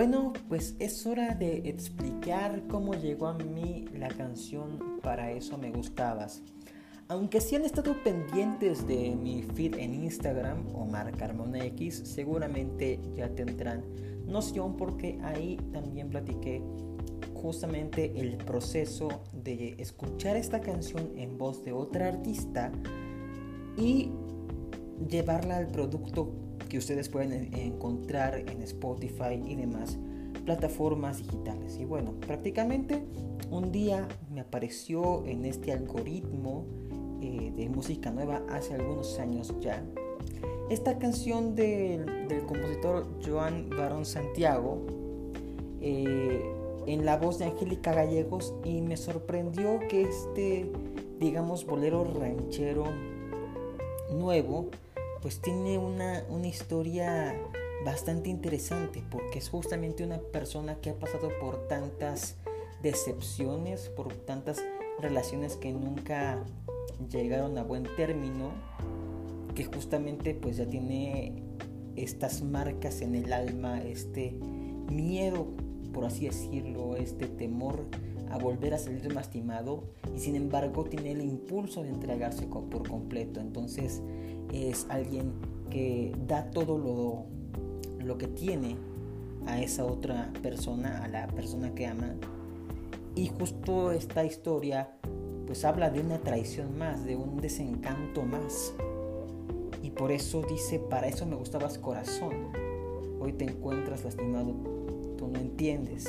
bueno, pues es hora de explicar cómo llegó a mí la canción Para eso me gustabas. Aunque si han estado pendientes de mi feed en Instagram o Carmona X, seguramente ya tendrán noción porque ahí también platiqué justamente el proceso de escuchar esta canción en voz de otra artista y llevarla al producto que ustedes pueden encontrar en Spotify y demás plataformas digitales. Y bueno, prácticamente un día me apareció en este algoritmo eh, de música nueva hace algunos años ya esta canción del, compositor Joan Barón Santiago eh, en la voz de Angélica Gallegos y me sorprendió que este, digamos, bolero ranchero nuevo, pues tiene una, una historia bastante interesante porque es justamente una persona que ha pasado por tantas decepciones, por tantas relaciones que nunca llegaron a buen término que justamente pues ya tiene estas marcas en el alma, este miedo, por así decirlo, este temor a volver a salir lastimado y sin embargo tiene el impulso de entregarse por completo. Entonces es alguien que da todo lo, lo que tiene a esa otra persona, a la persona que ama. Y justo esta historia pues habla de una traición más, de un desencanto más. Y por eso dice, para eso me gustabas corazón. Hoy te encuentras lastimado, tú no entiendes.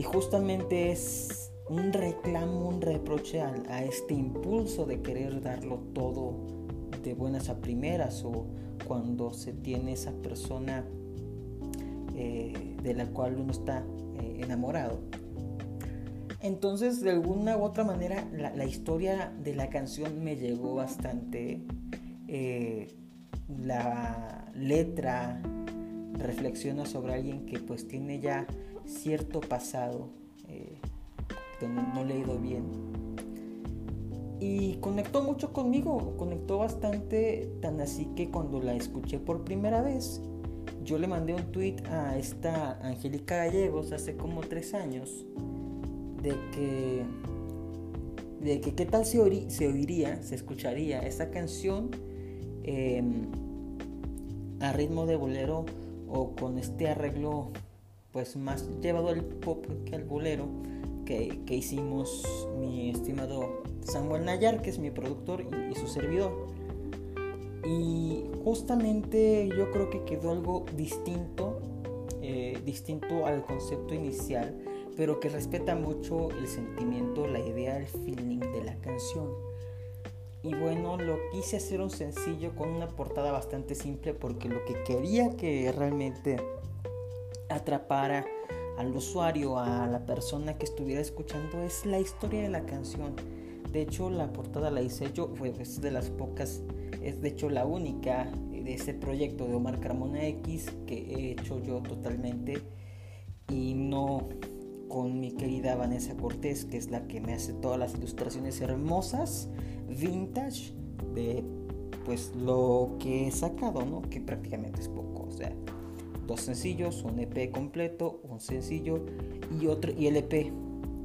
Y justamente es un reclamo, un reproche a, este impulso de querer darlo todo de buenas a primeras o cuando se tiene esa persona eh, de la cual uno está eh, enamorado. Entonces, de alguna u otra manera, la, historia de la canción me llegó bastante. Eh, la letra reflexiona sobre alguien que pues tiene ya cierto pasado eh, no le ha ido bien. Y conectó mucho conmigo, conectó bastante, tan así que cuando la escuché por primera vez, yo le mandé un tweet a esta Angélica Gallegos hace como tres años de que, de que qué tal se, oiría, se escucharía esa canción em, a ritmo de bolero o con este arreglo pues más llevado al pop que al bolero que, hicimos mi estimado Samuel Nayar, que es mi productor y, su servidor. Y justamente yo creo que quedó algo distinto, eh, distinto al concepto inicial pero que respeta mucho el sentimiento, la idea, el feeling de la canción. Y bueno, lo quise hacer un sencillo con una portada bastante simple porque lo que quería que realmente atrapara al usuario, a la persona que estuviera escuchando, es la historia de la canción. De hecho, la portada la hice yo, fue es de las pocas, es de hecho la única de ese proyecto de Omar Carmona X que he hecho yo totalmente y no con mi querida Vanessa Cortés, que es la que me hace todas las ilustraciones hermosas, vintage, de pues lo que he sacado, ¿no? Que prácticamente es poco, o sea, dos sencillos, un EP completo, un sencillo y otro y el EP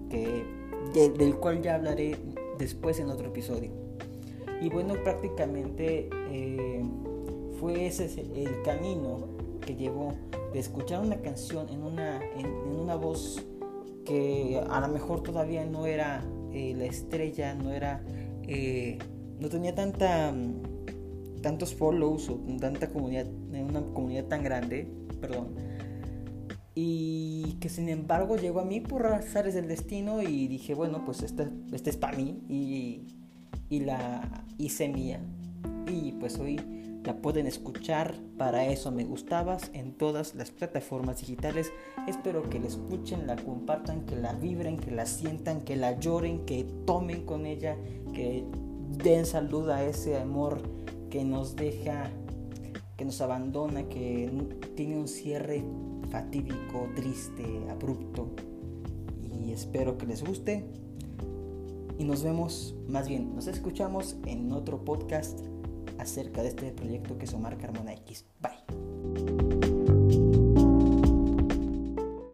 que del cual ya hablaré después en otro episodio. Y bueno, prácticamente eh, fue ese el camino que llevó de escuchar una canción en una, en una voz que a lo mejor todavía no era eh, la estrella, no era, eh, no tenía tanta, mm, tantos follows o tanta comunidad, una comunidad tan grande, y que sin embargo llegó a mí por azares del destino y dije, bueno, pues esta, esta es para mí y, y la hice mía y pues hoy la pueden escuchar, para eso me gustabas, en todas las plataformas digitales. Espero que la escuchen, la compartan, que la vibren, que la sientan, que la lloren, que tomen con ella, que den salud a ese amor que nos deja, que nos abandona, que tiene un cierre fatídico, triste, abrupto. Y espero que les guste. Y nos vemos, más bien, nos escuchamos en otro podcast acerca de este proyecto que es Omar Carmona X. Bye.